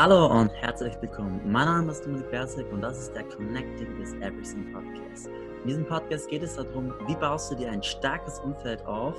Hallo und herzlich willkommen. Mein Name ist Dominik Berzig und das ist der Connecting with Everything Podcast. In diesem Podcast geht es darum, wie baust du dir ein starkes Umfeld auf,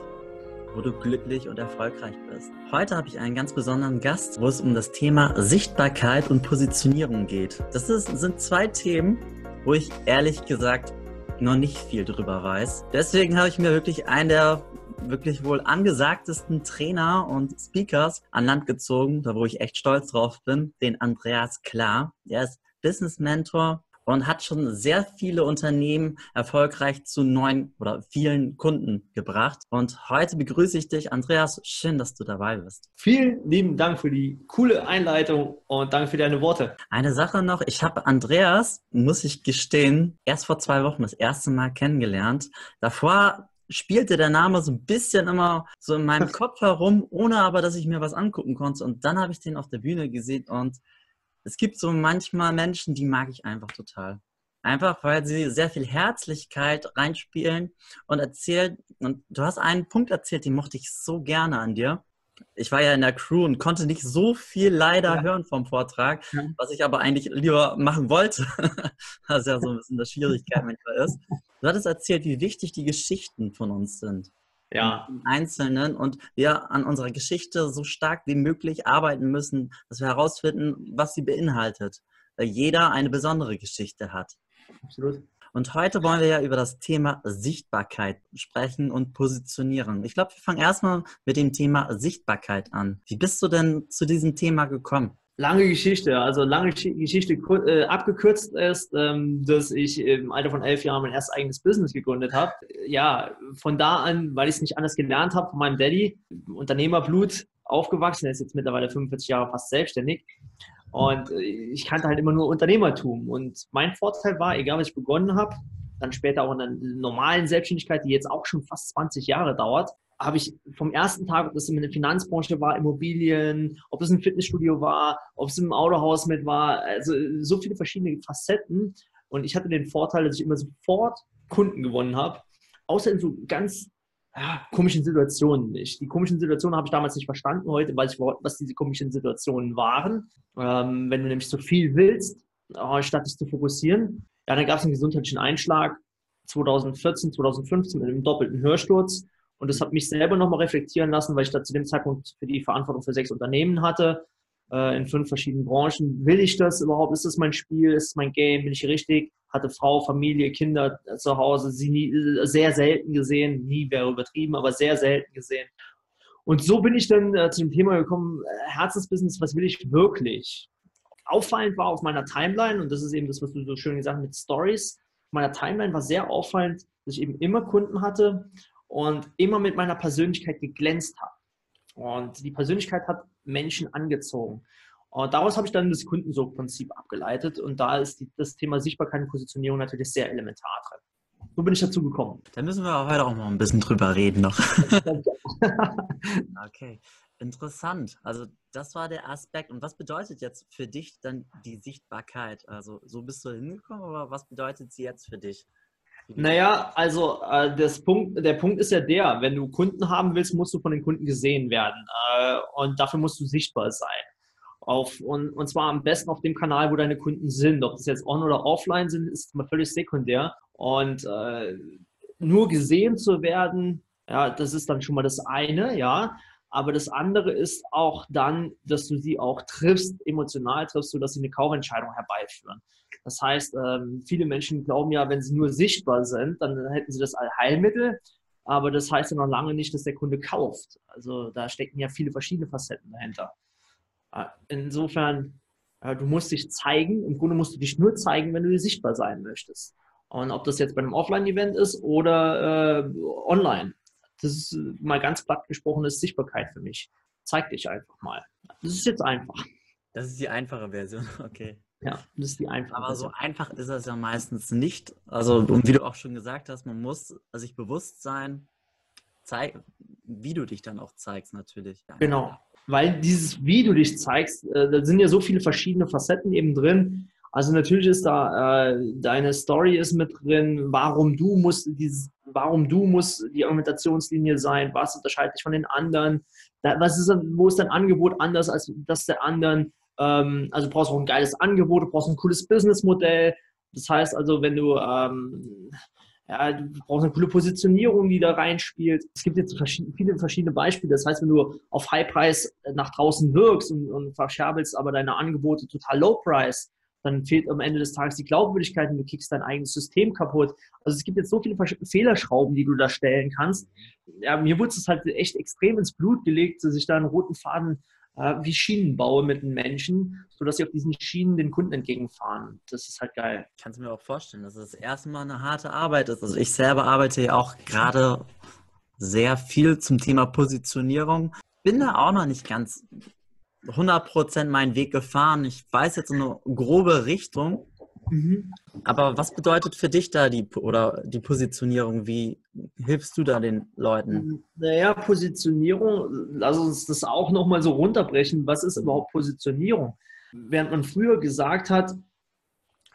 wo du glücklich und erfolgreich bist. Heute habe ich einen ganz besonderen Gast, wo es um das Thema Sichtbarkeit und Positionierung geht. Das ist, sind zwei Themen, wo ich ehrlich gesagt noch nicht viel drüber weiß. Deswegen habe ich mir wirklich einen der wirklich wohl angesagtesten Trainer und Speakers an Land gezogen, da wo ich echt stolz drauf bin, den Andreas Klar. Er ist Business Mentor und hat schon sehr viele Unternehmen erfolgreich zu neuen oder vielen Kunden gebracht. Und heute begrüße ich dich, Andreas. Schön, dass du dabei bist. Vielen lieben Dank für die coole Einleitung und danke für deine Worte. Eine Sache noch, ich habe Andreas, muss ich gestehen, erst vor zwei Wochen das erste Mal kennengelernt. Davor spielte der Name so ein bisschen immer so in meinem Kopf herum, ohne aber, dass ich mir was angucken konnte. Und dann habe ich den auf der Bühne gesehen und es gibt so manchmal Menschen, die mag ich einfach total. Einfach, weil sie sehr viel Herzlichkeit reinspielen und erzählen. Und du hast einen Punkt erzählt, den mochte ich so gerne an dir ich war ja in der Crew und konnte nicht so viel leider ja. hören vom Vortrag, ja. was ich aber eigentlich lieber machen wollte. was ja so ein bisschen das Schwierigkeit manchmal ist. Du hattest erzählt, wie wichtig die Geschichten von uns sind. Ja. Im Einzelnen und wir an unserer Geschichte so stark wie möglich arbeiten müssen, dass wir herausfinden, was sie beinhaltet. Weil jeder eine besondere Geschichte hat. Absolut. Und heute wollen wir ja über das Thema Sichtbarkeit sprechen und positionieren. Ich glaube, wir fangen erstmal mit dem Thema Sichtbarkeit an. Wie bist du denn zu diesem Thema gekommen? Lange Geschichte, also lange Geschichte äh, abgekürzt ist, ähm, dass ich im Alter von elf Jahren mein erstes eigenes Business gegründet habe. Ja, von da an, weil ich es nicht anders gelernt habe, von meinem Daddy, Unternehmerblut aufgewachsen, er ist jetzt mittlerweile 45 Jahre fast selbstständig, und äh, ich kannte halt immer nur Unternehmertum. Und mein Vorteil war, egal was ich begonnen habe, dann später auch in der normalen Selbstständigkeit, die jetzt auch schon fast 20 Jahre dauert, habe ich vom ersten Tag, ob das in der Finanzbranche war, Immobilien, ob es ein Fitnessstudio war, ob es im Autohaus mit war, also so viele verschiedene Facetten. Und ich hatte den Vorteil, dass ich immer sofort Kunden gewonnen habe, außer in so ganz komischen Situationen nicht. Die komischen Situationen habe ich damals nicht verstanden. Heute weiß ich, was diese komischen Situationen waren. Ähm, wenn du nämlich so viel willst, statt dich zu fokussieren. Ja, dann gab es einen gesundheitlichen Einschlag 2014, 2015 mit einem doppelten Hörsturz. Und das hat mich selber nochmal reflektieren lassen, weil ich da zu dem Zeitpunkt für die Verantwortung für sechs Unternehmen hatte, äh, in fünf verschiedenen Branchen. Will ich das überhaupt? Ist das mein Spiel? Ist das mein Game? Bin ich richtig? Hatte Frau, Familie, Kinder zu Hause, sie nie, sehr selten gesehen, nie wäre übertrieben, aber sehr selten gesehen. Und so bin ich dann äh, zu dem Thema gekommen, äh, Herzensbusiness, was will ich wirklich? Auffallend war auf meiner Timeline, und das ist eben das, was du so schön gesagt hast mit Stories, meiner Timeline war sehr auffallend, dass ich eben immer Kunden hatte und immer mit meiner Persönlichkeit geglänzt habe. Und die Persönlichkeit hat Menschen angezogen. Und daraus habe ich dann das Kundensuchprinzip abgeleitet und da ist die, das Thema Sichtbarkeit und Positionierung natürlich sehr elementar drin. So bin ich dazu gekommen. Da müssen wir heute auch mal ein bisschen drüber reden noch. okay, interessant. Also das war der Aspekt. Und was bedeutet jetzt für dich dann die Sichtbarkeit? Also so bist du hingekommen, aber was bedeutet sie jetzt für dich? Naja, also äh, das Punkt, der Punkt ist ja der, wenn du Kunden haben willst, musst du von den Kunden gesehen werden. Äh, und dafür musst du sichtbar sein. Auf, und, und zwar am besten auf dem Kanal, wo deine Kunden sind. Ob das jetzt on- oder offline sind, ist mal völlig sekundär. Und äh, nur gesehen zu werden, ja, das ist dann schon mal das eine, ja. Aber das andere ist auch dann, dass du sie auch triffst, emotional triffst, sodass sie eine Kaufentscheidung herbeiführen. Das heißt, ähm, viele Menschen glauben ja, wenn sie nur sichtbar sind, dann hätten sie das Allheilmittel. Aber das heißt ja noch lange nicht, dass der Kunde kauft. Also da stecken ja viele verschiedene Facetten dahinter. Äh, insofern, äh, du musst dich zeigen. Im Grunde musst du dich nur zeigen, wenn du sichtbar sein möchtest. Und ob das jetzt bei einem Offline-Event ist oder äh, online. Das ist äh, mal ganz platt gesprochen, ist Sichtbarkeit für mich. Zeig dich einfach mal. Das ist jetzt einfach. Das ist die einfache Version, okay. Ja, das ist die einfache Aber Version. so einfach ist es ja meistens nicht. Also, und wie du auch schon gesagt hast, man muss sich bewusst sein, zeig, wie du dich dann auch zeigst, natürlich. Genau weil dieses, wie du dich zeigst, äh, da sind ja so viele verschiedene Facetten eben drin. Also natürlich ist da äh, deine Story ist mit drin, warum du musst dieses, warum du musst die Argumentationslinie sein, was unterscheidet dich von den anderen, da, was ist, wo ist dein Angebot anders als das der anderen, Ähm, also du brauchst auch ein geiles Angebot, du brauchst ein cooles Businessmodell. Das heißt also, wenn du ähm, ja, du brauchst eine coole Positionierung, die da reinspielt. Es gibt jetzt verschiedene, viele verschiedene Beispiele. Das heißt, wenn du auf High-Price nach draußen wirkst und, und verscherbelst aber deine Angebote total Low-Price, dann fehlt am Ende des Tages die Glaubwürdigkeit und du kickst dein eigenes System kaputt. Also es gibt jetzt so viele Fehlerschrauben, die du da stellen kannst. Ja, mir wurde es halt echt extrem ins Blut gelegt, dass ich da einen roten Faden äh, wie Schienen baue mit den Menschen, sodass sie auf diesen Schienen den Kunden entgegenfahren. Das ist halt geil. Ich kann es mir auch vorstellen, dass es das erste Mal eine harte Arbeit ist. Also ich selber arbeite ja auch gerade sehr viel zum Thema Positionierung. Bin da auch noch nicht ganz 100% meinen Weg gefahren. Ich weiß jetzt eine grobe Richtung, Mhm. Aber was bedeutet für dich da die oder die Positionierung? Wie hilfst du da den Leuten? Naja, Positionierung, lass uns das auch nochmal so runterbrechen. Was ist überhaupt Positionierung? Während man früher gesagt hat,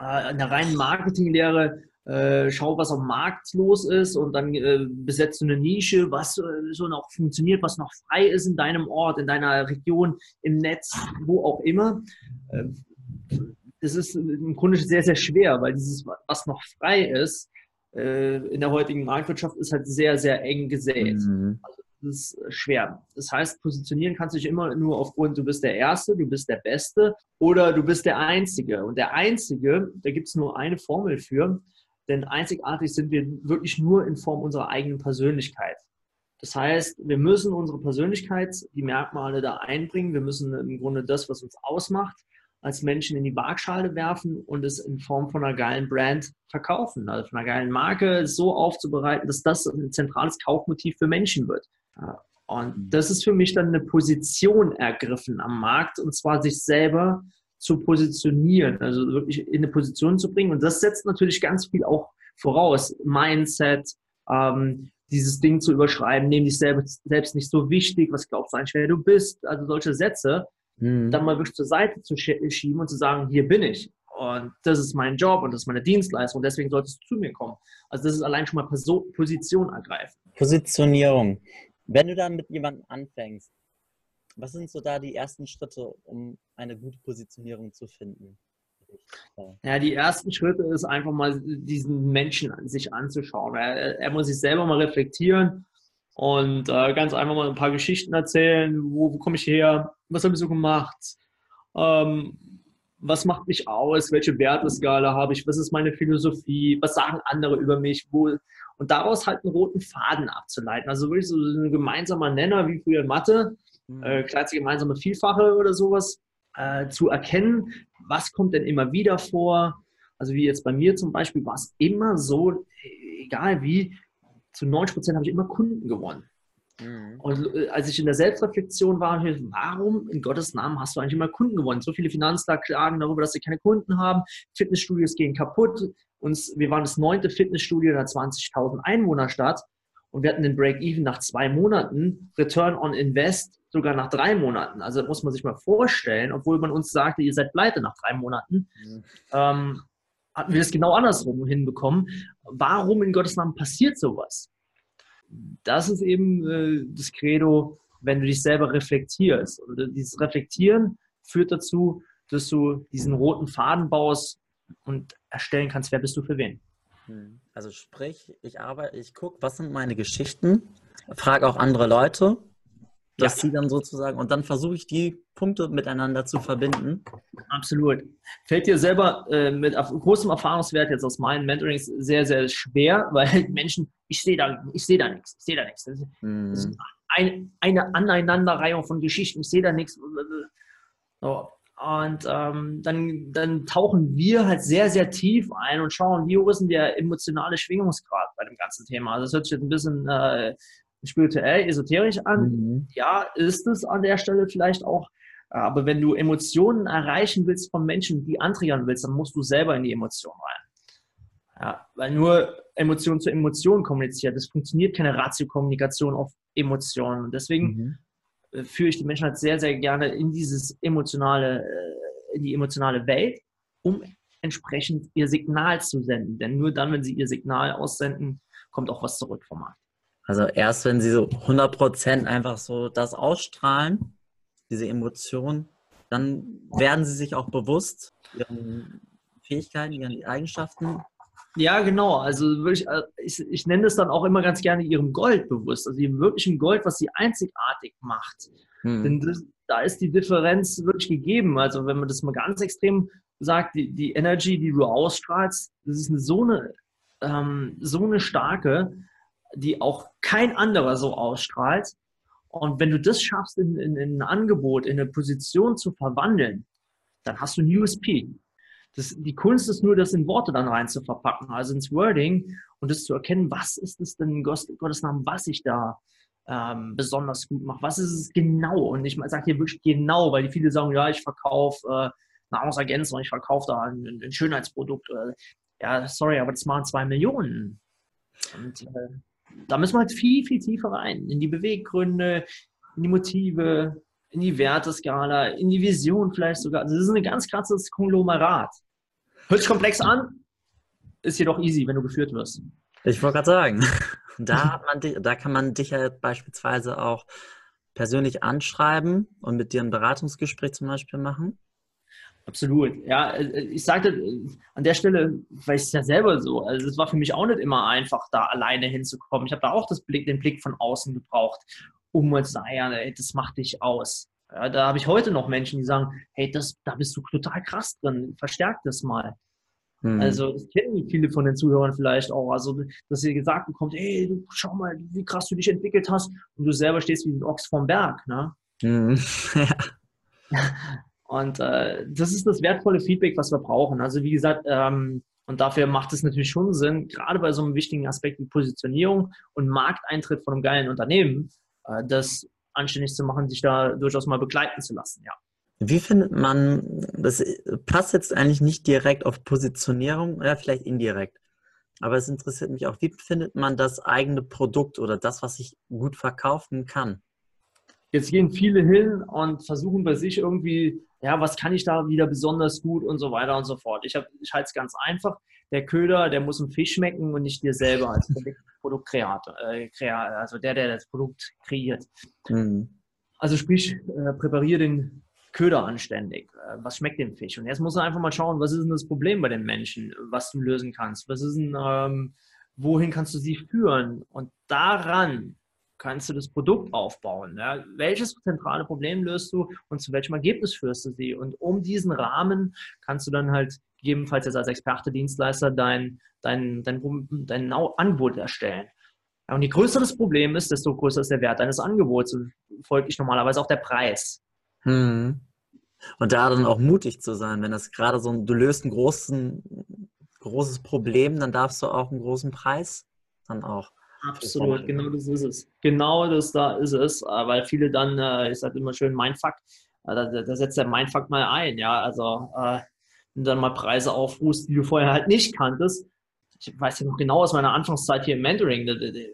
äh, in der reinen Marketinglehre, äh, schau, was am Markt los ist und dann äh, besetzt du eine Nische, was so noch funktioniert, was noch frei ist in deinem Ort, in deiner Region, im Netz, wo auch immer das ist im Grunde sehr, sehr schwer, weil dieses, was noch frei ist, äh, in der heutigen Marktwirtschaft, ist halt sehr, sehr eng gesät. Mhm. Also das ist schwer. Das heißt, positionieren kannst du dich immer nur aufgrund, du bist der Erste, du bist der Beste oder du bist der Einzige. Und der Einzige, da gibt es nur eine Formel für, denn einzigartig sind wir wirklich nur in Form unserer eigenen Persönlichkeit. Das heißt, wir müssen unsere Persönlichkeit, die Merkmale da einbringen. Wir müssen im Grunde das, was uns ausmacht, als Menschen in die Waagschale werfen und es in Form von einer geilen Brand verkaufen, also von einer geilen Marke so aufzubereiten, dass das ein zentrales Kaufmotiv für Menschen wird. Und mhm. das ist für mich dann eine Position ergriffen am Markt und zwar sich selber zu positionieren, also wirklich in eine Position zu bringen. Und das setzt natürlich ganz viel auch voraus. Mindset, ähm, dieses Ding zu überschreiben, nehme dich selbst, selbst nicht so wichtig, was glaubst du eigentlich, wer du bist, also solche Sätze mhm. dann mal wirklich zur Seite zu schieben und zu sagen, hier bin ich. Und das ist mein Job und das ist meine Dienstleistung. Und deswegen solltest du zu mir kommen. Also das ist allein schon mal Person Position ergreifen. Positionierung. Wenn du dann mit jemandem anfängst, was sind so da die ersten Schritte, um eine gute Positionierung zu finden? Ja, die ersten Schritte ist einfach mal diesen Menschen an sich anzuschauen. Er, er muss sich selber mal reflektieren und äh, ganz einfach mal ein paar Geschichten erzählen. Wo, wo komme ich her? Was habe ich so gemacht? Ähm, was macht mich aus? Welche Werteskala habe ich? Was ist meine Philosophie? Was sagen andere über mich? Wo, und daraus halt einen roten Faden abzuleiten. Also wirklich so ein gemeinsamer Nenner wie früher in Mathe, mhm. äh, kleinste gemeinsame Vielfache oder sowas, äh, zu erkennen, was kommt denn immer wieder vor. Also wie jetzt bei mir zum Beispiel war es immer so, egal wie, zu 90 Prozent habe ich immer Kunden gewonnen. Mhm. Und äh, als ich in der Selbstreflexion war, warum in Gottes Namen hast du eigentlich immer Kunden gewonnen? So viele Finanzler klagen darüber, dass sie keine Kunden haben. Fitnessstudios gehen kaputt. Uns, wir waren das neunte Fitnessstudio in einer 20.000 Einwohnerstadt und wir hatten den Break-Even nach zwei Monaten, Return on Invest sogar nach drei Monaten. Also muss man sich mal vorstellen, obwohl man uns sagte, ihr seid pleite nach drei Monaten. Mhm. Ähm, hatten wir das genau andersrum hinbekommen. Warum in Gottes Namen passiert sowas? Das ist eben äh, das Credo, wenn du dich selber reflektierst. Und dieses Reflektieren führt dazu, dass du diesen roten Faden baust und erstellen kannst, wer bist du für wen. Hm. Also sprich, ich arbeite, ich gucke, was sind meine Geschichten, frage auch andere Leute dass ja. sie dann sozusagen, und dann versuche ich die Punkte miteinander zu verbinden. Absolut. Fällt dir selber äh, mit großem Erfahrungswert jetzt aus meinen Mentorings sehr, sehr schwer, weil Menschen, ich sehe da, ich sehe da nichts, ich sehe da nichts. Das ist, das ist ein, eine Aneinanderreihung von Geschichten, ich sehe da nichts. So. Und ähm, dann, dann tauchen wir halt sehr, sehr tief ein und schauen, wie hoch ist denn der emotionale Schwingungsgrad bei dem ganzen Thema. Also das hört sich jetzt ein bisschen äh, spirituell, esoterisch an. Mhm. Ja, ist es an der Stelle vielleicht auch. Aber wenn du Emotionen erreichen willst von Menschen, die antriggern willst, dann musst du selber in die Emotion rein. Ja, weil nur Emotion zu Emotion kommuniziert. Es funktioniert keine Ratio-Kommunikation auf Emotionen. Und deswegen mhm. Äh, führe ich die Menschen halt sehr, sehr gerne in dieses emotionale, äh, in die emotionale Welt, um entsprechend ihr Signal zu senden. Denn nur dann, wenn sie ihr Signal aussenden, kommt auch was zurück vom Markt. Also erst wenn sie so 100% einfach so das ausstrahlen, diese Emotion, dann werden sie sich auch bewusst ihren Fähigkeiten, ihren Eigenschaften. Ja, genau. Also wirklich, äh, ich, ich nenne es dann auch immer ganz gerne ihrem Gold bewusst, also ihrem wirklichen Gold, was sie einzigartig macht. Hm. Denn das, da ist die Differenz wirklich gegeben. Also wenn man das mal ganz extrem sagt, die, die Energy, die du ausstrahlst, das ist eine, so, eine, ähm, so eine starke, die auch kein anderer so ausstrahlt. Und wenn du das schaffst, in, in, in ein Angebot, in eine Position zu verwandeln, dann hast du ein USP. Das, die Kunst ist nur, das in Worte dann rein zu verpacken, also ins Wording und das zu erkennen, was ist es denn in Gottes Namen, was ich da ähm, besonders gut mache. Was ist es genau? Und ich sage hier wirklich genau, weil die viele sagen, ja, ich verkaufe äh, Nahrungsergänzung, ich verkaufe da ein, ein Schönheitsprodukt. Äh, ja, sorry, aber das machen zwei Millionen. Und äh, da müssen wir halt viel, viel tiefer rein. In die Beweggründe, in die Motive, in die Werteskala, in die Vision vielleicht sogar. Also das ist ein ganz krasses Konglomerat. Hört sich komplex an, ist jedoch easy, wenn du geführt wirst. Ich wollte gerade sagen, da, man, da kann man dich ja beispielsweise auch persönlich anschreiben und mit dir ein Beratungsgespräch zum Beispiel machen. Absolut. Ja, äh, ich sagte äh, an der Stelle, weil ich es ja selber so, also es war für mich auch nicht immer einfach, da alleine hinzukommen. Ich habe da auch das Blick, den Blick von außen gebraucht, um mal zu sagen, ja, das macht dich aus. Ja, da habe ich heute noch Menschen, die sagen, hey, das, da bist du total krass drin, verstärk das mal. Mhm. Also das kennen viele von den Zuhörern vielleicht auch. Also, dass ihr gesagt bekommt, hey, du, schau mal, wie krass du dich entwickelt hast und du selber stehst wie ein Ochs vom Berg. Ne? Mhm. Und äh, das ist das wertvolle Feedback, was wir brauchen. Also wie gesagt, ähm, und dafür macht es natürlich schon Sinn, gerade bei so einem wichtigen Aspekt wie Positionierung und Markteintritt von einem geilen Unternehmen, äh, das anständig zu machen, sich da durchaus mal begleiten zu lassen, ja. Wie findet man, das passt jetzt eigentlich nicht direkt auf Positionierung, oder vielleicht indirekt, aber es interessiert mich auch, wie findet man das eigene Produkt oder das, was ich gut verkaufen kann? Jetzt gehen viele hin und versuchen bei sich irgendwie ja, was kann ich da wieder besonders gut und so weiter und so fort. Ich, ich halte es ganz einfach. Der Köder, der muss im Fisch schmecken und nicht dir selber als Produktkreator, äh, also der, der das Produkt kreiert. Mhm. Also sprich, äh, präpariere den Köder anständig. Äh, was schmeckt dem Fisch? Und jetzt muss man einfach mal schauen, was ist denn das Problem bei den Menschen, was du lösen kannst. Was ist denn, ähm, wohin kannst du sie führen? Und daran kannst du das Produkt aufbauen. Ja? Welches zentrale Problem löst du und zu welchem Ergebnis führst du sie? Und um diesen Rahmen kannst du dann halt gegebenenfalls jetzt als Experte, Dienstleister dein, dein, dein, dein Angebot erstellen. Ja, und je größer das Problem ist, desto größer ist der Wert deines Angebots und folglich normalerweise auch der Preis. Hm. Und da dann auch mutig zu sein, wenn das gerade so du löst ein großes Problem, dann darfst du auch einen großen Preis dann auch Absolut, genau das ist es. Genau das da ist es, äh, weil viele dann, äh, ich sage immer schön Mindfuck, äh, da, da setzt der Mindfuck mal ein, ja, also äh, wenn du dann mal Preise aufrufst, die du vorher halt nicht kanntest. Ich weiß ja noch genau aus meiner Anfangszeit hier im Mentoring,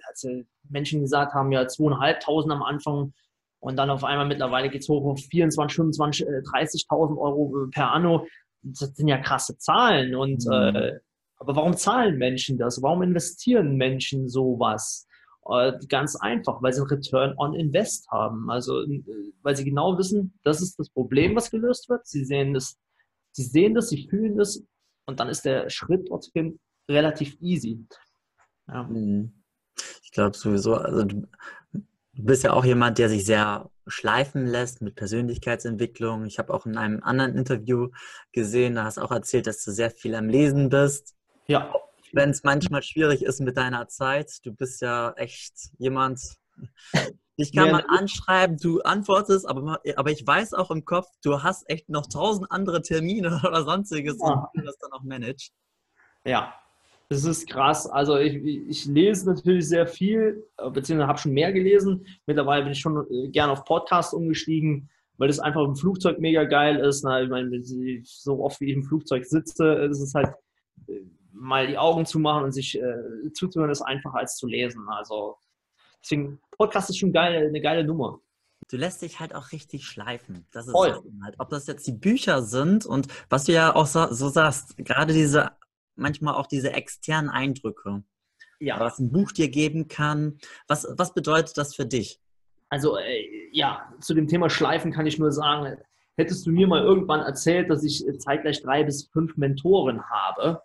als Menschen gesagt haben, ja, zweieinhalbtausend am Anfang und dann auf einmal mittlerweile geht es hoch auf 24, 25, 30.000 Euro per Anno. Das sind ja krasse Zahlen und mhm. äh, aber warum zahlen Menschen das? Warum investieren Menschen sowas? Äh, ganz einfach, weil sie einen Return on Invest haben. Also, äh, weil sie genau wissen, das ist das Problem, was gelöst wird. Sie sehen das, sie sehen das, sie fühlen das und dann ist der Schritt dorthin relativ easy. Ja. Mhm. Ich glaube sowieso, also du, du bist ja auch jemand, der sich sehr schleifen lässt mit Persönlichkeitsentwicklung. Ich habe auch in einem anderen Interview gesehen, da hast du auch erzählt, dass du sehr viel am Lesen bist. Ja. Wenn es manchmal schwierig ist mit deiner Zeit, du bist ja echt jemand, dich kann man anschreiben, du antwortest, aber, aber ich weiß auch im Kopf, du hast echt noch tausend andere Termine oder sonstiges ja. und du das dann auch managst. Ja, das ist krass. Also ich, ich lese natürlich sehr viel, beziehungsweise habe schon mehr gelesen. Mittlerweile bin ich schon äh, gern auf Podcast umgestiegen, weil das einfach im Flugzeug mega geil ist. Ich meine, so oft wie ich im Flugzeug sitze, ist es halt äh, mal die Augen zu machen und sich äh, zuzuhören, ist einfacher als zu lesen. Also deswegen, Podcast ist schon geil, eine geile Nummer. Du lässt dich halt auch richtig schleifen. Das ist Voll. halt, ob das jetzt die Bücher sind und was du ja auch so, so sagst, gerade diese, manchmal auch diese externen Eindrücke. Ja. Was ein Buch dir geben kann. Was, was bedeutet das für dich? Also, äh, ja, zu dem Thema Schleifen kann ich nur sagen, hättest du mir mal irgendwann erzählt, dass ich zeitgleich drei bis fünf Mentoren habe.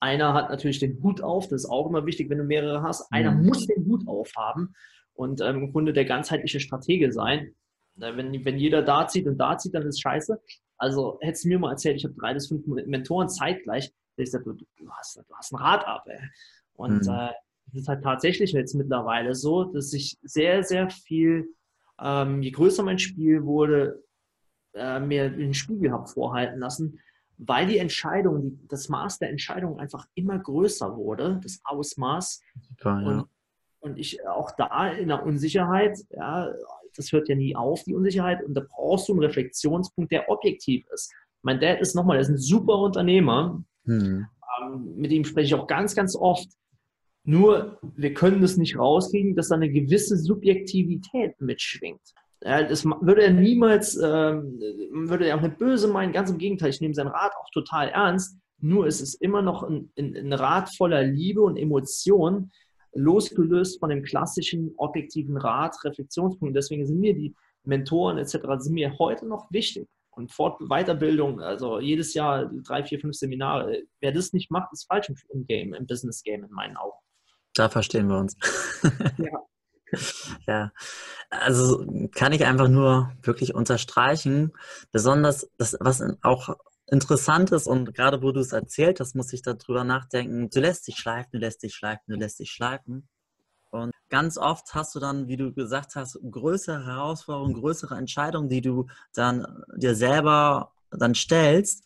Einer hat natürlich den Hut auf, das ist auch immer wichtig, wenn du mehrere hast. Einer mhm. muss den Hut aufhaben und ähm, im Grunde der ganzheitliche Stratege sein. Wenn, wenn jeder da zieht und da zieht, dann ist scheiße. Also hättest du mir mal erzählt, ich habe drei bis fünf Mentoren zeitgleich, hätte ich gesagt, du, du, hast, du hast ein Rad ab. Ey. Und mhm. äh, es ist halt tatsächlich jetzt mittlerweile so, dass ich sehr, sehr viel, ähm, je größer mein Spiel wurde, äh, mir den Spiegel habe vorhalten lassen, weil die Entscheidung, die, das Maß der Entscheidung einfach immer größer wurde, das Ausmaß. Super, ja. und, und ich auch da in der Unsicherheit, ja, das hört ja nie auf, die Unsicherheit, und da brauchst du einen Reflexionspunkt, der objektiv ist. Mein Dad ist nochmal, der ist ein super Unternehmer, hm. ähm, mit ihm spreche ich auch ganz, ganz oft. Nur, wir können das nicht rauskriegen, dass da eine gewisse Subjektivität mitschwingt. Das würde er niemals, ähm, würde er auch nicht böse meinen, ganz im Gegenteil, ich nehme seinen Rat auch total ernst. Nur ist es immer noch ein, ein, ein Rat voller Liebe und Emotion, losgelöst von dem klassischen objektiven Rat, Reflexionspunkt. Deswegen sind mir die Mentoren etc. sind mir heute noch wichtig. Und Fort Weiterbildung, also jedes Jahr drei, vier, fünf Seminare. Wer das nicht macht, ist falsch im Game, im Business Game in meinen Augen. Da verstehen wir uns. ja. Ja, also kann ich einfach nur wirklich unterstreichen. Besonders das, was auch interessant ist und gerade wo du es erzählt hast, muss ich darüber nachdenken. Du lässt dich schleifen, du lässt dich schleifen, du lässt dich schleifen. Und ganz oft hast du dann, wie du gesagt hast, größere Herausforderungen, größere Entscheidungen, die du dann dir selber dann stellst.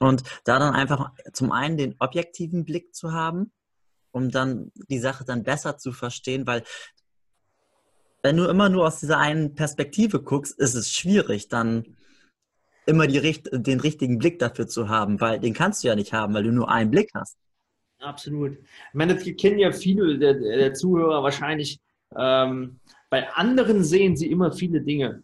Und da dann einfach zum einen den objektiven Blick zu haben, um dann die Sache dann besser zu verstehen, weil wenn du immer nur aus dieser einen Perspektive guckst, ist es schwierig, dann immer die, den richtigen Blick dafür zu haben, weil den kannst du ja nicht haben, weil du nur einen Blick hast. Absolut. Ich meine, das kennen ja viele der, der Zuhörer wahrscheinlich. Ähm, bei anderen sehen sie immer viele Dinge.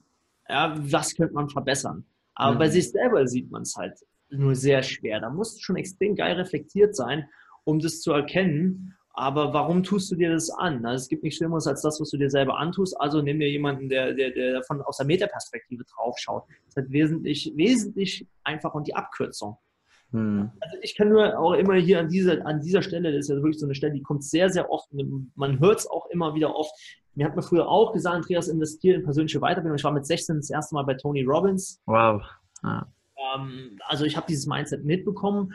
Ja, was könnte man verbessern? Aber mhm. bei sich selber sieht man es halt nur sehr schwer. Da musst du schon extrem geil reflektiert sein, um das zu erkennen. Aber warum tust du dir das an? Also es gibt nichts Schlimmeres als das, was du dir selber antust. Also nimm dir jemanden, der, der, der von aus der Metaperspektive drauf schaut. Das ist wesentlich, wesentlich einfacher und die Abkürzung. Hm. Also ich kann nur auch immer hier an dieser, an dieser Stelle, das ist ja wirklich so eine Stelle, die kommt sehr, sehr oft, man hört es auch immer wieder oft. Mir hat mir früher auch gesagt, Andreas, investiert in persönliche Weiterbildung. Ich war mit 16 das erste Mal bei Tony Robbins. Wow. Ah. Also ich habe dieses Mindset mitbekommen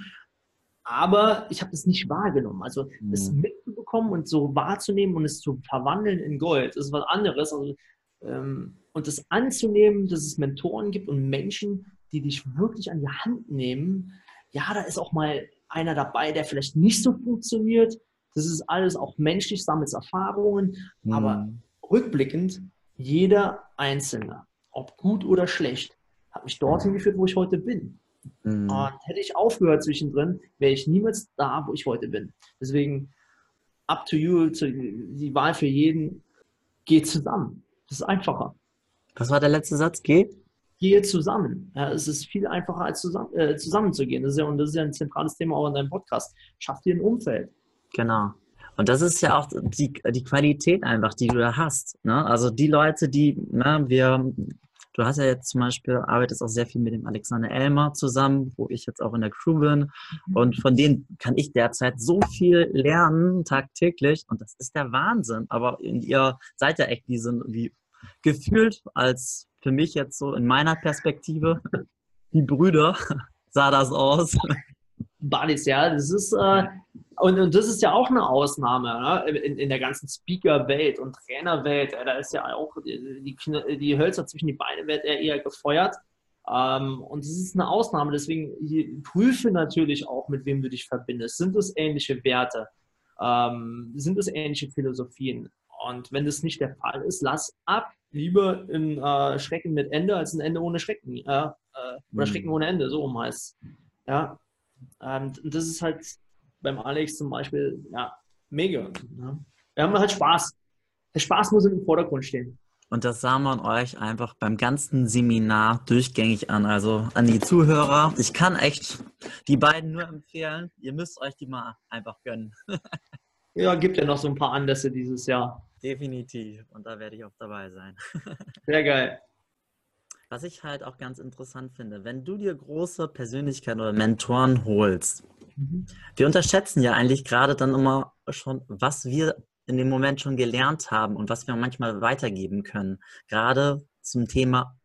aber ich habe es nicht wahrgenommen. Also mhm. es mitzubekommen und so wahrzunehmen und es zu verwandeln in Gold, ist was anderes. Also, ähm, und das anzunehmen, dass es Mentoren gibt und Menschen, die dich wirklich an die Hand nehmen. Ja, da ist auch mal einer dabei, der vielleicht nicht so funktioniert. Das ist alles auch menschlich, sammelt Erfahrungen. Mhm. Aber rückblickend, jeder Einzelne, ob gut oder schlecht, hat mich dorthin geführt, wo ich heute bin. Mhm. Und hätte ich aufgehört zwischendrin, wäre ich niemals da, wo ich heute bin. Deswegen, up to you, die Wahl für jeden, geht zusammen. Das ist einfacher. Was war der letzte Satz? Geht? Gehe zusammen. Ja, es ist viel einfacher, als zusammen, äh, zusammenzugehen. Das ist ja, und das ist ja ein zentrales Thema auch in deinem Podcast. Schaff dir ein Umfeld. Genau. Und das ist ja auch die, die Qualität einfach, die du da hast. Ne? Also die Leute, die, ne, wir Du hast ja jetzt zum Beispiel, arbeitest auch sehr viel mit dem Alexander Elmer zusammen, wo ich jetzt auch in der Crew bin. Mhm. Und von denen kann ich derzeit so viel lernen, tagtäglich. Und das ist der Wahnsinn. Aber ihr seid ja echt so, wie gefühlt als für mich jetzt so in meiner Perspektive, die Brüder, sah das aus. Buddies, ja, das ist, äh, und, und, das ist ja auch eine Ausnahme ne? in, in, der ganzen Speaker-Welt und Trainerwelt. Da ist ja auch die, die, die Hölzer zwischen die Beine wird eher gefeuert. Ähm, und das ist eine Ausnahme. Deswegen prüfe natürlich auch, mit wem du dich verbindest. Sind es ähnliche Werte? Ähm, sind es ähnliche Philosophien? Und wenn das nicht der Fall ist, lass ab. Lieber ein äh, Schrecken mit Ende als ein Ende ohne Schrecken. Äh, äh, oder mhm. Schrecken ohne Ende, so um heißt Ja. Ähm, und das ist halt beim Alex zum Beispiel, ja, mega. Ne? Wir haben halt Spaß. Der Spaß muss im Vordergrund stehen. Und das sah man euch einfach beim ganzen Seminar durchgängig an. Also an die Zuhörer. Ich kann echt die beiden nur empfehlen. Ihr müsst euch die mal einfach gönnen. ja, gibt ja noch so ein paar Anlässe dieses Jahr. Definitiv. Und da werde ich auch dabei sein. Sehr geil. Was ich halt auch ganz interessant finde, wenn du dir große Persönlichkeiten oder Mentoren holst, mhm. wir unterschätzen ja eigentlich gerade dann immer schon, was wir in dem Moment schon gelernt haben und was wir manchmal weitergeben können. Gerade zum Thema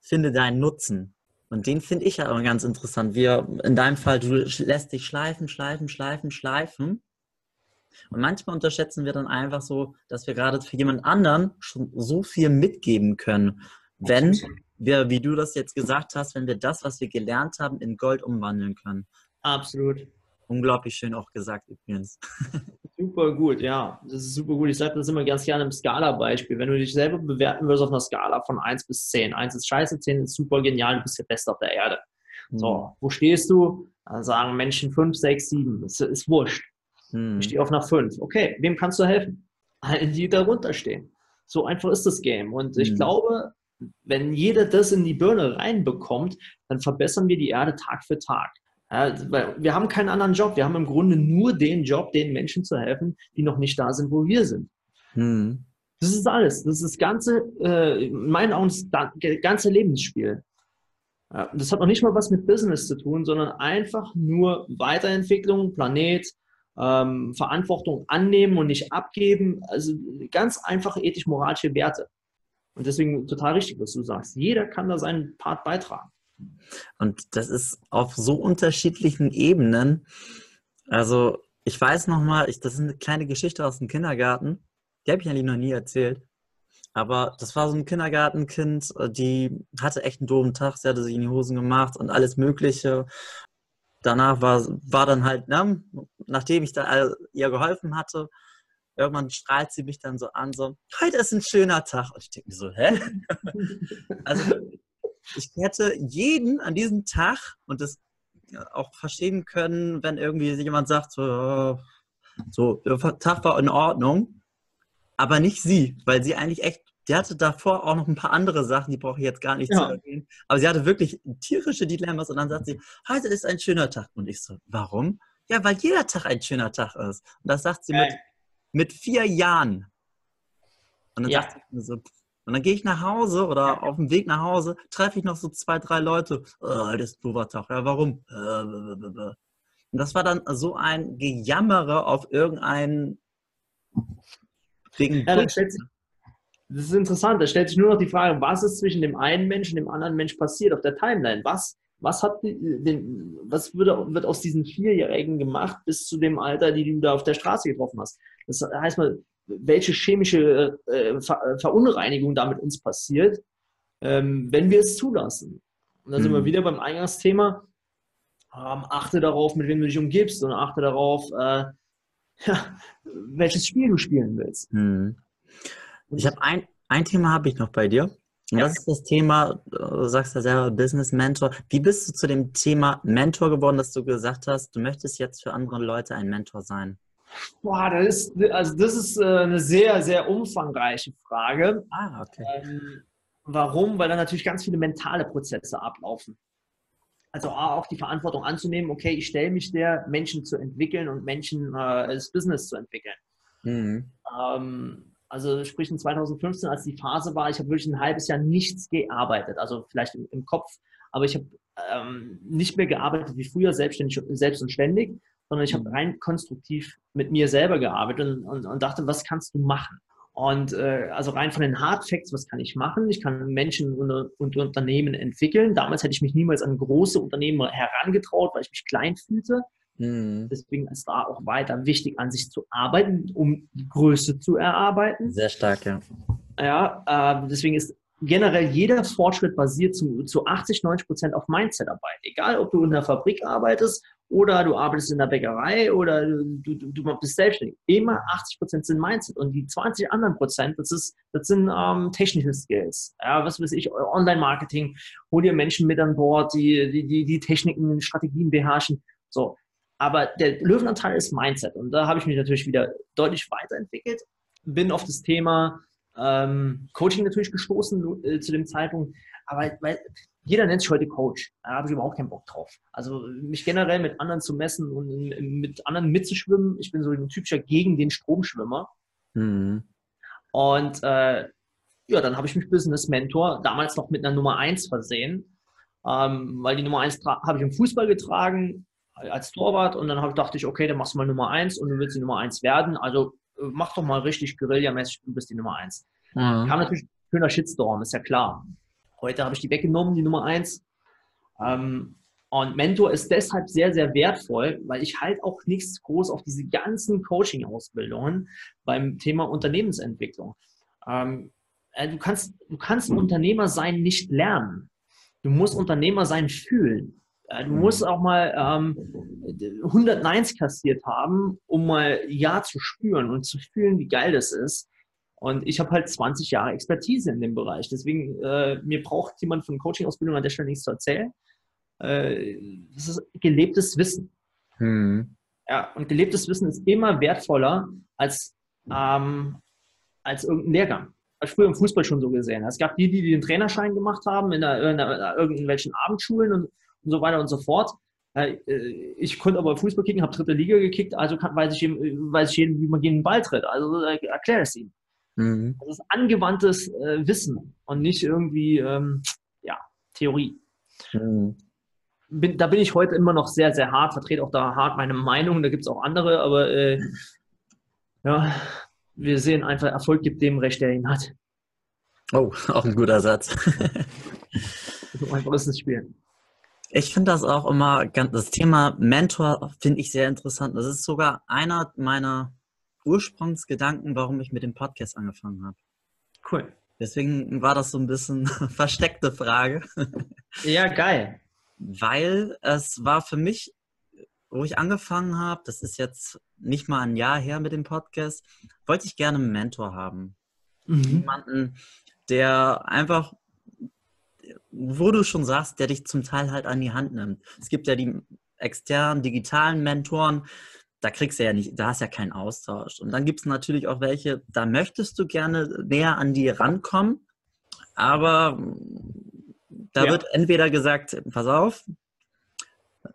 finde deinen Nutzen. Und den finde ich ja immer ganz interessant. Wir, in deinem Fall, du lässt dich schleifen, schleifen, schleifen, schleifen. Und manchmal unterschätzen wir dann einfach so, dass wir gerade für jemand anderen schon so viel mitgeben können, wenn wir, wie du das jetzt gesagt hast, wenn wir das, was wir gelernt haben, in Gold umwandeln können. Absolut. Unglaublich schön auch gesagt übrigens. Super gut, ja. Das ist super gut. Ich sage das immer ganz gerne im Skala-Beispiel. Wenn du dich selber bewerten würdest auf einer Skala von 1 bis 10. 1 ist scheiße, 10 ist super genial, du bist der Beste auf der Erde. Mhm. So, wo stehst du? Dann sagen Menschen 5, 6, 7. Das ist wurscht. Mhm. Ich stehe auf einer 5. Okay, wem kannst du helfen? Allen, die darunter stehen. So einfach ist das Game. Und ich mhm. glaube, wenn jeder das in die Birne reinbekommt, dann verbessern wir die Erde Tag für Tag. Ja, weil wir haben keinen anderen Job. Wir haben im Grunde nur den Job, den Menschen zu helfen, die noch nicht da sind, wo wir sind. Hm. Das ist alles. Das ist das ganze, äh, in meinen Augen, das ganze Lebensspiel. Ja, das hat noch nicht mal was mit Business zu tun, sondern einfach nur Weiterentwicklung, Planet, ähm, Verantwortung annehmen und nicht abgeben. Also ganz einfache ethisch-moralische Werte. Und deswegen total richtig, was du sagst. Jeder kann da seinen Part beitragen. Und das ist auf so unterschiedlichen Ebenen. Also ich weiß noch mal, ich, das ist eine kleine Geschichte aus dem Kindergarten. Die habe ich eigentlich noch nie erzählt. Aber das war so ein Kindergartenkind, die hatte echt einen doofen Tag. Sie hatte sich in die Hosen gemacht und alles Mögliche. Danach war, war dann halt, ne, nachdem ich da ihr geholfen hatte, irgendwann strahlt sie mich dann so an, so, heute ist ein schöner Tag. Und ich denke mir so, hä? also ich hätte jeden an diesem Tag und das auch verstehen können, wenn irgendwie jemand sagt, so, so der Tag war in Ordnung, aber nicht sie, weil sie eigentlich echt, die hatte davor auch noch ein paar andere Sachen, die brauche ich jetzt gar nicht ja. zu erwähnen, aber sie hatte wirklich tierische Dilemmas und dann sagt sie, heute ist ein schöner Tag. Und ich so, warum? Ja, weil jeder Tag ein schöner Tag ist. Und das sagt sie mit, mit vier Jahren. Und dann ja. dachte ich mir so, und dann gehe ich nach Hause oder auf dem Weg nach Hause, treffe ich noch so zwei, drei Leute. Oh, das ist Tag. Ja, warum? Und das war dann so ein Gejammere auf irgendeinen wegen ja, das, sich, das ist interessant. Da stellt sich nur noch die Frage, was ist zwischen dem einen Menschen und dem anderen Mensch passiert auf der Timeline? Was, was, hat den, was wird, wird aus diesen Vierjährigen gemacht bis zu dem Alter, die du da auf der Straße getroffen hast? Das heißt mal, welche chemische äh, Ver äh, Verunreinigung da mit uns passiert, ähm, wenn wir es zulassen. Und dann mhm. sind wir mhm. wieder beim Eingangsthema. Ähm, achte darauf, mit wem du dich umgibst und achte darauf, äh, ja, welches Spiel du spielen willst. Mhm. Ich habe ein, ein Thema habe ich noch bei dir. Und ja. das ist das Thema, du sagst ja selber Business Mentor. Wie bist du zu dem Thema Mentor geworden, dass du gesagt hast, du möchtest jetzt für andere Leute ein Mentor sein? Boah, das ist, also das ist äh, eine sehr, sehr umfangreiche Frage. Ah, okay. Ähm, warum? Weil da natürlich ganz viele mentale Prozesse ablaufen. Also auch die Verantwortung anzunehmen, okay, ich stelle mich der, Menschen zu entwickeln und Menschen äh, das Business zu entwickeln. Mhm. Ähm, also sprich in 2015, als die Phase war, ich habe wirklich ein halbes Jahr nichts gearbeitet, also vielleicht im, im Kopf, aber ich habe ähm, nicht mehr gearbeitet wie früher, selbstständig, selbst und ständig, sondern ich habe mhm. rein konstruktiv mit mir selber gearbeitet und, und, und dachte, was kannst du machen? Und äh, also rein von den Hard Facts, was kann ich machen? Ich kann Menschen und, und, Unternehmen entwickeln. Damals hätte ich mich niemals an große Unternehmen herangetraut, weil ich mich klein fühlte. Mhm. Deswegen ist da auch weiter wichtig, an sich zu arbeiten, um die Größe zu erarbeiten. Sehr stark, ja. Ja, äh, deswegen ist generell jeder Fortschritt basiert zu, zu 80, 90 Prozent auf Mindset-Arbeit. Egal, ob du in der Fabrik arbeitest oder du arbeitest in der Bäckerei oder du, du, du bist selbstständig. Immer 80 Prozent sind Mindset und die 20 anderen Prozent, das, ist, das sind ähm, technische Skills. Ja, was weiß ich, Online-Marketing, hol dir Menschen mit an Bord, die, die, die, die Techniken, Strategien beherrschen. So. Aber der Löwenanteil ist Mindset und da habe ich mich natürlich wieder deutlich weiterentwickelt, bin auf das Thema ähm, Coaching natürlich gestoßen äh, zu dem Zeitpunkt, aber weil, jeder nennt sich heute Coach. Da habe ich überhaupt keinen Bock drauf. Also mich generell mit anderen zu messen und mit anderen mitzuschwimmen, ich bin so ein typischer gegen den Stromschwimmer. Mhm. Und äh, ja, dann habe ich mich Business Mentor damals noch mit einer Nummer 1 versehen, ähm, weil die Nummer 1 habe ich im Fußball getragen als Torwart und dann dachte ich, okay, dann machst du mal Nummer 1 und du willst die Nummer 1 werden. Also mach doch mal richtig Guerilla-mäßig, du bist die Nummer 1. Mhm. Kam natürlich ein schöner Shitstorm, ist ja klar. Heute habe ich die weggenommen, die Nummer 1. Ähm, und Mentor ist deshalb sehr, sehr wertvoll, weil ich halt auch nichts groß auf diese ganzen Coaching-Ausbildungen beim Thema Unternehmensentwicklung. Ähm, äh, du, kannst, du kannst Unternehmer sein nicht lernen. Du musst Unternehmer sein fühlen. Äh, du musst auch mal ähm, 100 Neins kassiert haben, um mal Ja zu spüren und zu fühlen, wie geil das ist. Und ich habe halt 20 Jahre Expertise in dem Bereich. Deswegen, äh, mir braucht jemand von Coaching-Ausbildung an der Stelle nichts zu erzählen. Äh, das ist gelebtes Wissen. Hm. Ja, und gelebtes Wissen ist immer wertvoller als, ähm, als irgendein Lehrgang. Das früher im Fußball schon so gesehen. Es gab die, die den Trainerschein gemacht haben in, der, in, der, in irgendwelchen Abendschulen und, und so weiter und so fort. Äh, ich konnte aber Fußball kicken, habe dritte Liga gekickt, also kann, weiß, ich, weiß ich jedem, wie man gegen den Ball tritt. Also äh, erkläre es ihm. Mhm. Das ist angewandtes äh, Wissen und nicht irgendwie ähm, ja, Theorie. Mhm bin, da bin ich heute immer noch sehr, sehr hart, vertrete auch da hart meine Meinung. Da gibt es auch andere, aber äh, ja, wir sehen einfach, Erfolg gibt dem Recht, der ihn hat. Oh, auch ein guter Satz. so einfach ist das Spiel. Ich finde das auch immer, das Thema Mentor finde ich sehr interessant. Das ist sogar einer meiner Ursprungsgedanken, warum ich mit dem Podcast angefangen habe. Cool. Deswegen war das so ein bisschen versteckte Frage. Ja, geil weil es war für mich, wo ich angefangen habe, das ist jetzt nicht mal ein Jahr her mit dem Podcast, wollte ich gerne einen Mentor haben. Mhm. Jemanden, der einfach, wo du schon sagst, der dich zum Teil halt an die Hand nimmt. Es gibt ja die externen, digitalen Mentoren, da kriegst du ja nicht, da hast ja keinen Austausch. Und dann gibt es natürlich auch welche, da möchtest du gerne näher an die rankommen, aber da ja. wird entweder gesagt, pass auf,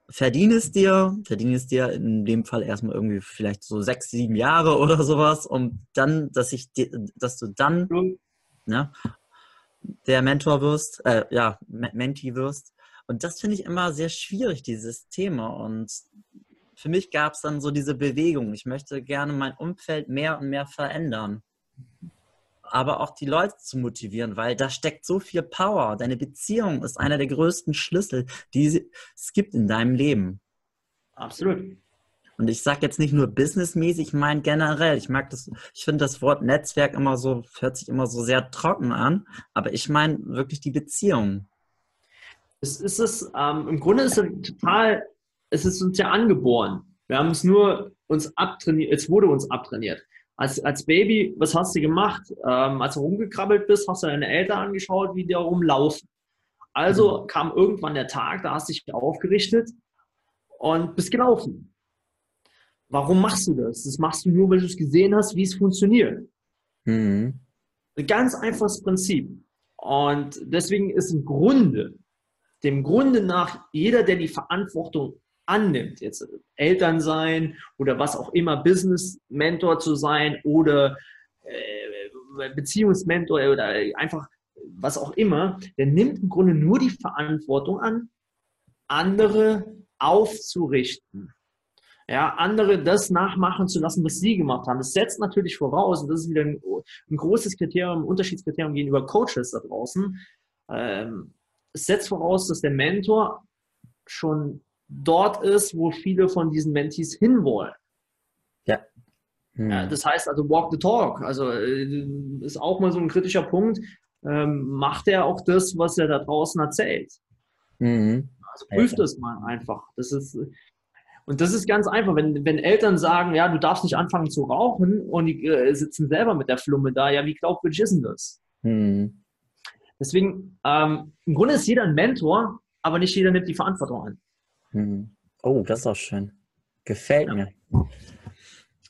verdiene es dir, verdiene es dir in dem Fall erstmal irgendwie vielleicht so sechs, sieben Jahre oder sowas, um dann, dass ich, dass du dann ne, der Mentor wirst, äh, ja, Menti wirst. Und das finde ich immer sehr schwierig, dieses Thema. Und für mich gab es dann so diese Bewegung. Ich möchte gerne mein Umfeld mehr und mehr verändern aber auch die Leute zu motivieren, weil da steckt so viel Power. Deine Beziehung ist einer der größten Schlüssel, die es gibt in deinem Leben. Absolut. Und ich sage jetzt nicht nur businessmäßig, ich meine generell. Ich mag das, ich finde das Wort Netzwerk immer so, hört sich immer so sehr trocken an, aber ich meine wirklich die Beziehung. Es ist es, ähm, im Grunde ist es total, es ist uns ja angeboren. Wir haben es nur uns abtrainiert, es wurde uns abtrainiert als, als Baby, was hast du gemacht? Ähm, als du rumgekrabbelt bist, hast du deine Eltern angeschaut, wie die rumlaufen. Also mhm. kam irgendwann der Tag, da hast du dich aufgerichtet und bist gelaufen. Warum machst du das? Das machst du nur, weil du es gesehen hast, wie es funktioniert. Mhm. Ein ganz einfaches Prinzip. Und deswegen ist im Grunde, dem Grunde nach, jeder, der die Verantwortung annimmt, jetzt Eltern sein oder was auch immer, Business-Mentor zu sein oder äh, Beziehungsmentor oder einfach was auch immer, der nimmt im Grunde nur die Verantwortung an, andere aufzurichten. Ja, andere das nachmachen zu lassen, was sie gemacht haben. Das setzt natürlich voraus, und das ist wieder ein, ein großes Kriterium, Unterschiedskriterium gegenüber Coaches da draußen. Ähm, es setzt voraus, dass der Mentor schon dort ist, wo viele von diesen Mentees hinwollen. Ja. Hm. ja. Das heißt also walk the talk. Also äh, ist auch mal so ein kritischer Punkt. Ähm, macht er auch das, was er da draußen erzählt? Mhm. Also prüft das mal einfach. Das ist und das ist ganz einfach, wenn, wenn Eltern sagen, ja, du darfst nicht anfangen zu rauchen und die äh, sitzen selber mit der Flumme da, ja, wie glaubwürdig ist denn das? Mhm. Deswegen, ähm, im Grunde ist jeder ein Mentor, aber nicht jeder nimmt die Verantwortung an. Hm. Oh, das ist auch schön. Gefällt ja. mir.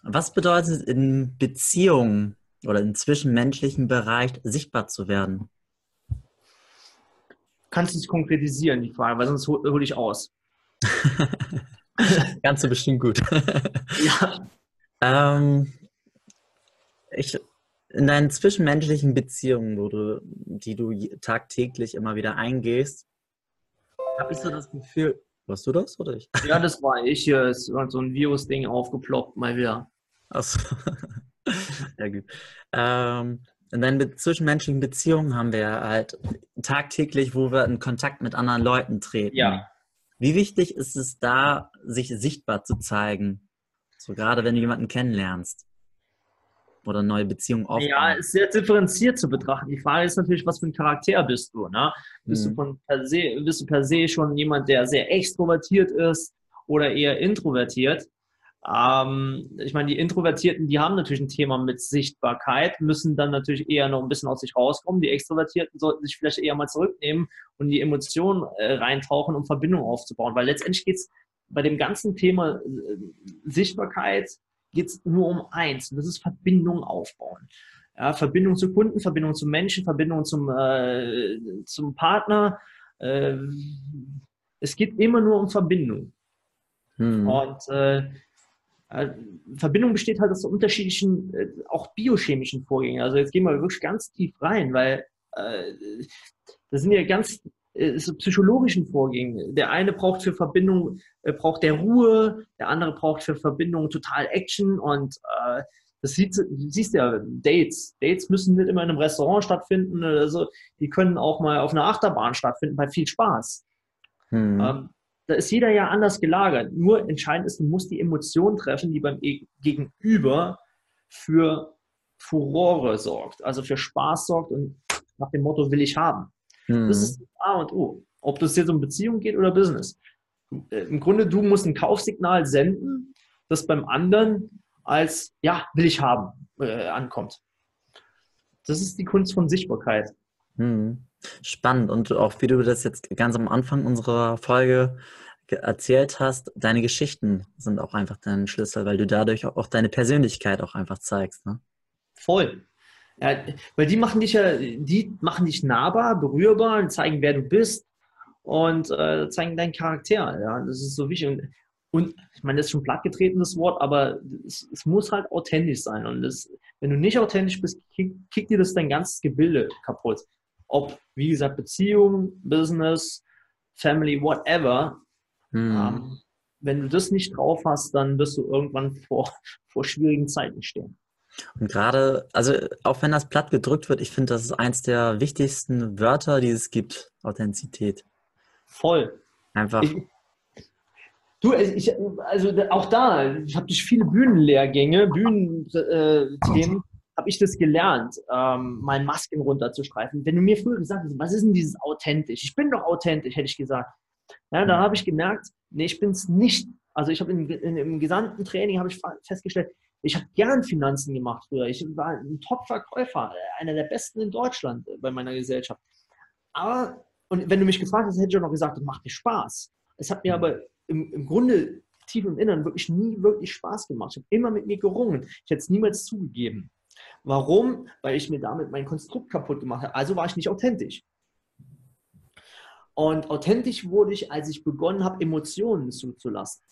Was bedeutet in Beziehungen oder im zwischenmenschlichen Bereich sichtbar zu werden? Kannst du es konkretisieren, die Frage, weil sonst hole ich aus. Kannst du bestimmt gut. ja. Ähm, ich, In deinen zwischenmenschlichen Beziehungen, wo du, die du tagtäglich immer wieder eingehst, habe ich so das Gefühl, warst du das oder ich? Ja, das war ich. Hier ist so ein Virus-Ding aufgeploppt, mal wieder. Achso. ja, gut. Ähm, in deinen zwischenmenschlichen Beziehungen haben wir halt tagtäglich, wo wir in Kontakt mit anderen Leuten treten. Ja. Wie wichtig ist es da, sich sichtbar zu zeigen? So gerade wenn du jemanden kennenlernst oder neue Beziehungen aufbauen. Ja, ist sehr differenziert zu betrachten. Die Frage ist natürlich, was für ein Charakter bist du? Ne? Bist, mhm. du von per se, bist du per se schon jemand, der sehr extrovertiert ist oder eher introvertiert? Ähm, ich meine, die Introvertierten, die haben natürlich ein Thema mit Sichtbarkeit, müssen dann natürlich eher noch ein bisschen aus sich rauskommen. Die Extrovertierten sollten sich vielleicht eher mal zurücknehmen und die Emotionen äh, reintauchen, um Verbindung aufzubauen. Weil letztendlich geht es bei dem ganzen Thema äh, Sichtbarkeit geht es nur um eins, und das ist Verbindung aufbauen. Ja, Verbindung zu Kunden, Verbindung zu Menschen, Verbindung zum, äh, zum Partner. Äh, es geht immer nur um Verbindung. Hm. Und äh, äh, Verbindung besteht halt aus unterschiedlichen, äh, auch biochemischen Vorgängen. Also jetzt gehen wir wirklich ganz tief rein, weil äh, das sind ja ganz so psychologischen Vorgänge. Der eine braucht für Verbindung, äh, braucht der Ruhe, der andere braucht für Verbindung total Action und äh, das sieht, siehst ja, Dates. Dates müssen nicht immer in einem Restaurant stattfinden oder so. Die können auch mal auf einer Achterbahn stattfinden bei viel Spaß. Hm. Ähm, da ist jeder ja anders gelagert. Nur entscheidend ist, du musst die Emotion treffen, die beim e-, Gegenüber für Furore sorgt, also für Spaß sorgt und nach dem Motto will ich haben. Mhm. Das ist A und O. Ob das jetzt um Beziehung geht oder Business. Äh, Im Grunde, du musst ein Kaufsignal senden, das beim anderen als ja, will ich haben äh, ankommt. Das ist die Kunst von Sichtbarkeit. Mhm. Spannend und auch wie du das jetzt ganz am Anfang unserer Folge erzählt hast, deine Geschichten sind auch einfach dein Schlüssel, weil du dadurch auch deine Persönlichkeit auch einfach zeigst. Ne? Voll. Ja, weil die machen dich ja, die machen dich nahbar, berührbar, zeigen, wer du bist und äh, zeigen deinen Charakter. Ja, das ist so wichtig. Und, und ich meine, das ist schon plattgetretenes Wort, aber es, es muss halt authentisch sein. Und das, wenn du nicht authentisch bist, kickt kick dir das dein ganzes Gebilde kaputt ob, wie gesagt, Beziehung, Business, Family, whatever. Hm. Ähm, wenn du das nicht drauf hast, dann wirst du irgendwann vor, vor schwierigen Zeiten stehen. Und gerade, also auch wenn das platt gedrückt wird, ich finde, das ist eins der wichtigsten Wörter, die es gibt, Authentizität. Voll. Einfach. Ich, du, ich, also auch da, ich habe durch viele Bühnenlehrgänge, Bühnenthemen, äh, habe ich das gelernt, ähm, mal Masken runterzustreifen. Wenn du mir früher gesagt hast, was ist denn dieses authentisch? Ich bin doch authentisch, hätte ich gesagt. Ja, da habe ich gemerkt, nee, ich bin es nicht. Also ich habe im gesamten Training habe ich festgestellt, ich habe gern Finanzen gemacht früher. Ich war ein Top-Verkäufer, einer der besten in Deutschland bei meiner Gesellschaft. Aber, und wenn du mich gefragt hast, hätte ich auch noch gesagt, das macht mir Spaß. Es hat mir aber im, im Grunde tief im Inneren wirklich nie wirklich Spaß gemacht. Ich habe immer mit mir gerungen. Ich hätte es niemals zugegeben. Warum? Weil ich mir damit mein Konstrukt kaputt gemacht habe. Also war ich nicht authentisch. Und authentisch wurde ich, als ich begonnen habe, Emotionen zuzulassen.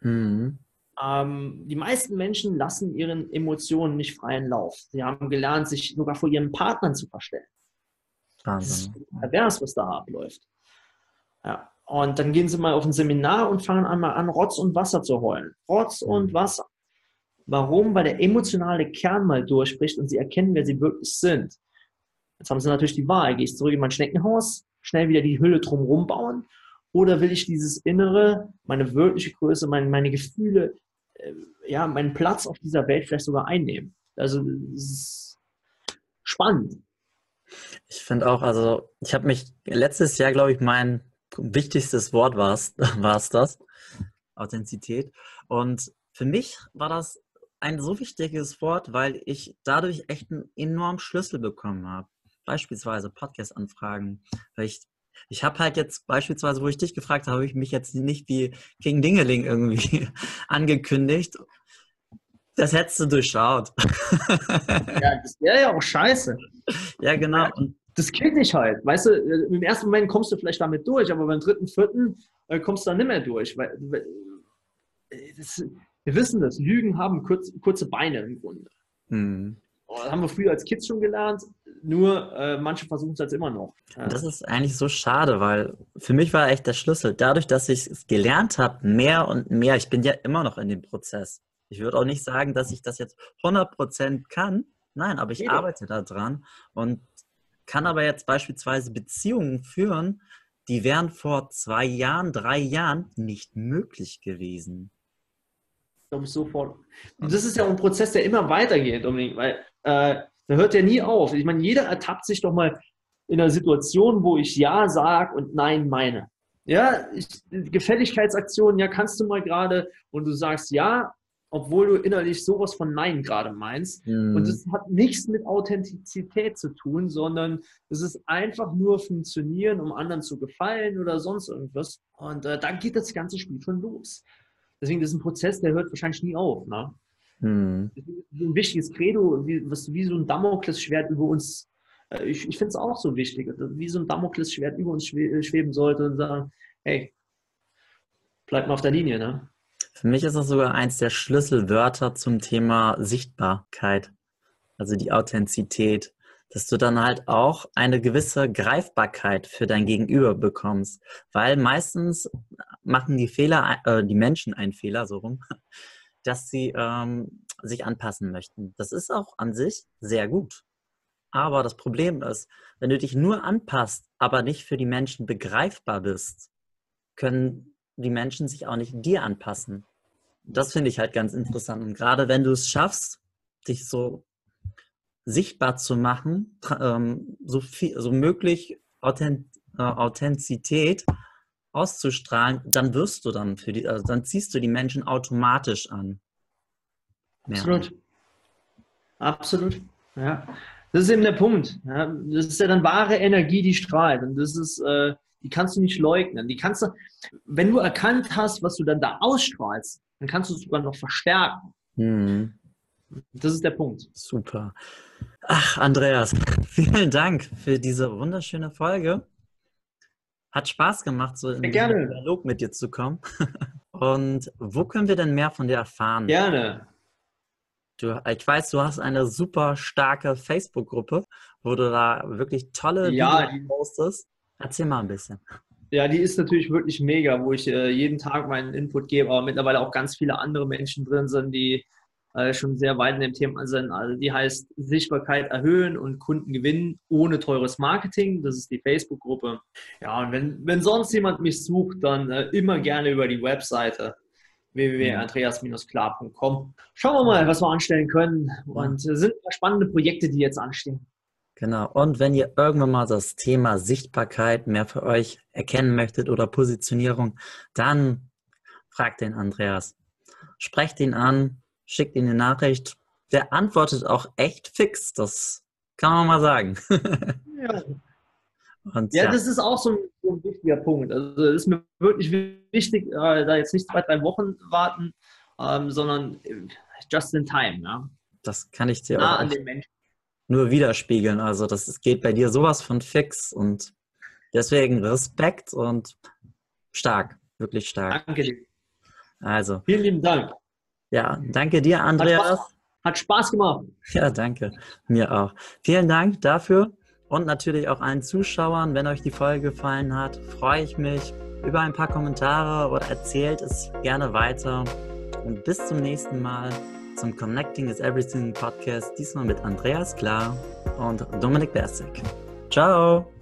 Mhm. Ähm, die meisten Menschen lassen ihren Emotionen nicht freien Lauf. Sie haben gelernt, sich sogar vor ihren Partnern zu verstellen. Wahnsinn. Das ist pervers, was da abläuft. Ja. Und dann gehen sie mal auf ein Seminar und fangen einmal an, Rotz und Wasser zu heulen. Rotz und mhm. Wasser. Warum? Weil der emotionale Kern mal durchbricht und sie erkennen, wer sie wirklich sind. Jetzt haben sie natürlich die Wahl. Gehe ich zurück in mein Schneckenhaus, schnell wieder die Hülle drumherum bauen? Oder will ich dieses Innere, meine wirkliche Größe, meine, meine Gefühle, ja, meinen Platz auf dieser Welt vielleicht sogar einnehmen? Also, spannend. Ich finde auch, also, ich habe mich letztes Jahr, glaube ich, mein wichtigstes Wort war es das, Authentizität. Und für mich war das ein so wichtiges Wort, weil ich dadurch echt einen enormen Schlüssel bekommen habe. Beispielsweise Podcast-Anfragen. Weil ich, ich habe halt jetzt beispielsweise, wo ich dich gefragt habe, habe ich mich jetzt nicht wie King Dingeling irgendwie angekündigt. Das hättest du durchschaut. ja, das wäre ja auch scheiße. Ja, genau. Und das killt dich halt. Weißt du, im ersten Moment kommst du vielleicht damit durch, aber beim dritten, vierten äh, kommst du dann nicht mehr durch. Weil, das, wir wissen das, Lügen haben kurz, kurze Beine im Grunde. Mhm. Das haben wir früher als Kids schon gelernt, nur äh, manche versuchen es jetzt immer noch. Ja. Das ist eigentlich so schade, weil für mich war echt der Schlüssel. Dadurch, dass ich es gelernt habe, mehr und mehr, ich bin ja immer noch in dem Prozess. Ich würde auch nicht sagen, dass ich das jetzt 100% kann. Nein, aber ich ja. arbeite daran und kann aber jetzt beispielsweise Beziehungen führen, die wären vor zwei Jahren, drei Jahren nicht möglich gewesen. Glaube ich sofort. Und das ist ja ein Prozess, der immer weitergeht, Dominik, weil äh, der hört ja nie auf. Ich meine, jeder ertappt sich doch mal in einer Situation, wo ich Ja sage und Nein meine. Ja, ich, Gefälligkeitsaktionen, ja, kannst du mal gerade und du sagst Ja, obwohl du innerlich sowas von Nein gerade meinst. Mhm. Und das hat nichts mit Authentizität zu tun, sondern es ist einfach nur funktionieren, um anderen zu gefallen oder sonst irgendwas. Und äh, dann geht das ganze Spiel schon los. Deswegen ist ein Prozess, der hört wahrscheinlich nie auf. Ne? Mhm. Ein wichtiges Credo, wie, was wie so ein Damoklesschwert über uns, äh, ich, ich finde es auch so wichtig, wie so ein Damoklesschwert über uns schweben sollte und sagen, hey, bleib mal auf der Linie. Ne? Für mich ist das sogar eins der Schlüsselwörter zum Thema Sichtbarkeit, also die Authentizität, dass du dann halt auch eine gewisse Greifbarkeit für dein Gegenüber bekommst, weil meistens machen die Fehler, äh, die Menschen einen Fehler so rum, dass sie ähm, sich anpassen möchten. Das ist auch an sich sehr gut. Aber das Problem ist, wenn du dich nur anpasst, aber nicht für die Menschen begreifbar bist, können die Menschen sich auch nicht dir anpassen. Das finde ich halt ganz interessant. Und gerade wenn du es schaffst, dich so sichtbar zu machen, ähm, so viel, so möglich Authent äh, Authentizität auszustrahlen, dann wirst du dann für die, also dann ziehst du die Menschen automatisch an. Mehr Absolut. An. Absolut. Ja. Das ist eben der Punkt. Ja. Das ist ja dann wahre Energie, die strahlt. Und das ist, äh, die kannst du nicht leugnen. Die kannst du, wenn du erkannt hast, was du dann da ausstrahlst, dann kannst du es sogar noch verstärken. Mhm. Das ist der Punkt. Super. Ach, Andreas, vielen Dank für diese wunderschöne Folge. Hat Spaß gemacht, so in den Dialog mit dir zu kommen. Und wo können wir denn mehr von dir erfahren? Gerne. Du, ich weiß, du hast eine super starke Facebook-Gruppe, wo du da wirklich tolle ja, Videos postest. Erzähl mal ein bisschen. Ja, die ist natürlich wirklich mega, wo ich äh, jeden Tag meinen Input gebe, aber mittlerweile auch ganz viele andere Menschen drin sind, die äh, schon sehr weit in dem Thema sind. Also die heißt Sichtbarkeit erhöhen und Kunden gewinnen ohne teures Marketing. Das ist die Facebook-Gruppe. Ja, und wenn, wenn sonst jemand mich sucht, dann äh, immer gerne über die Webseite www.andreas-klar.com. Schauen wir mal, was wir anstellen können. Und äh, sind spannende Projekte, die jetzt anstehen. Genau. Und wenn ihr irgendwann mal das Thema Sichtbarkeit mehr für euch erkennen möchtet oder Positionierung, dann fragt den Andreas. Sprecht ihn an, schickt ihm eine Nachricht. Der antwortet auch echt fix. Das kann man mal sagen. ja. Und, ja, ja, das ist auch so ein, so ein, wichtiger Punkt. Also es ist mir wirklich wichtig, äh, da jetzt nicht zwei, drei Wochen warten, ähm, sondern just in time. Ja? Das kann ich dir nah auch. Nur widerspiegeln. Also das geht bei dir sowas von fix und deswegen Respekt und stark, wirklich stark. Danke. Also. Vielen lieben Dank. Ja, danke dir, Andreas. Hat Spaß, hat Spaß gemacht. Ja, danke. Mir auch. Vielen Dank dafür und natürlich auch allen Zuschauern. Wenn euch die Folge gefallen hat, freue ich mich über ein paar Kommentare oder erzählt es gerne weiter. Und bis zum nächsten Mal zum Connecting is Everything Podcast, diesmal mit Andreas Klar und Dominik Bersig. Ciao!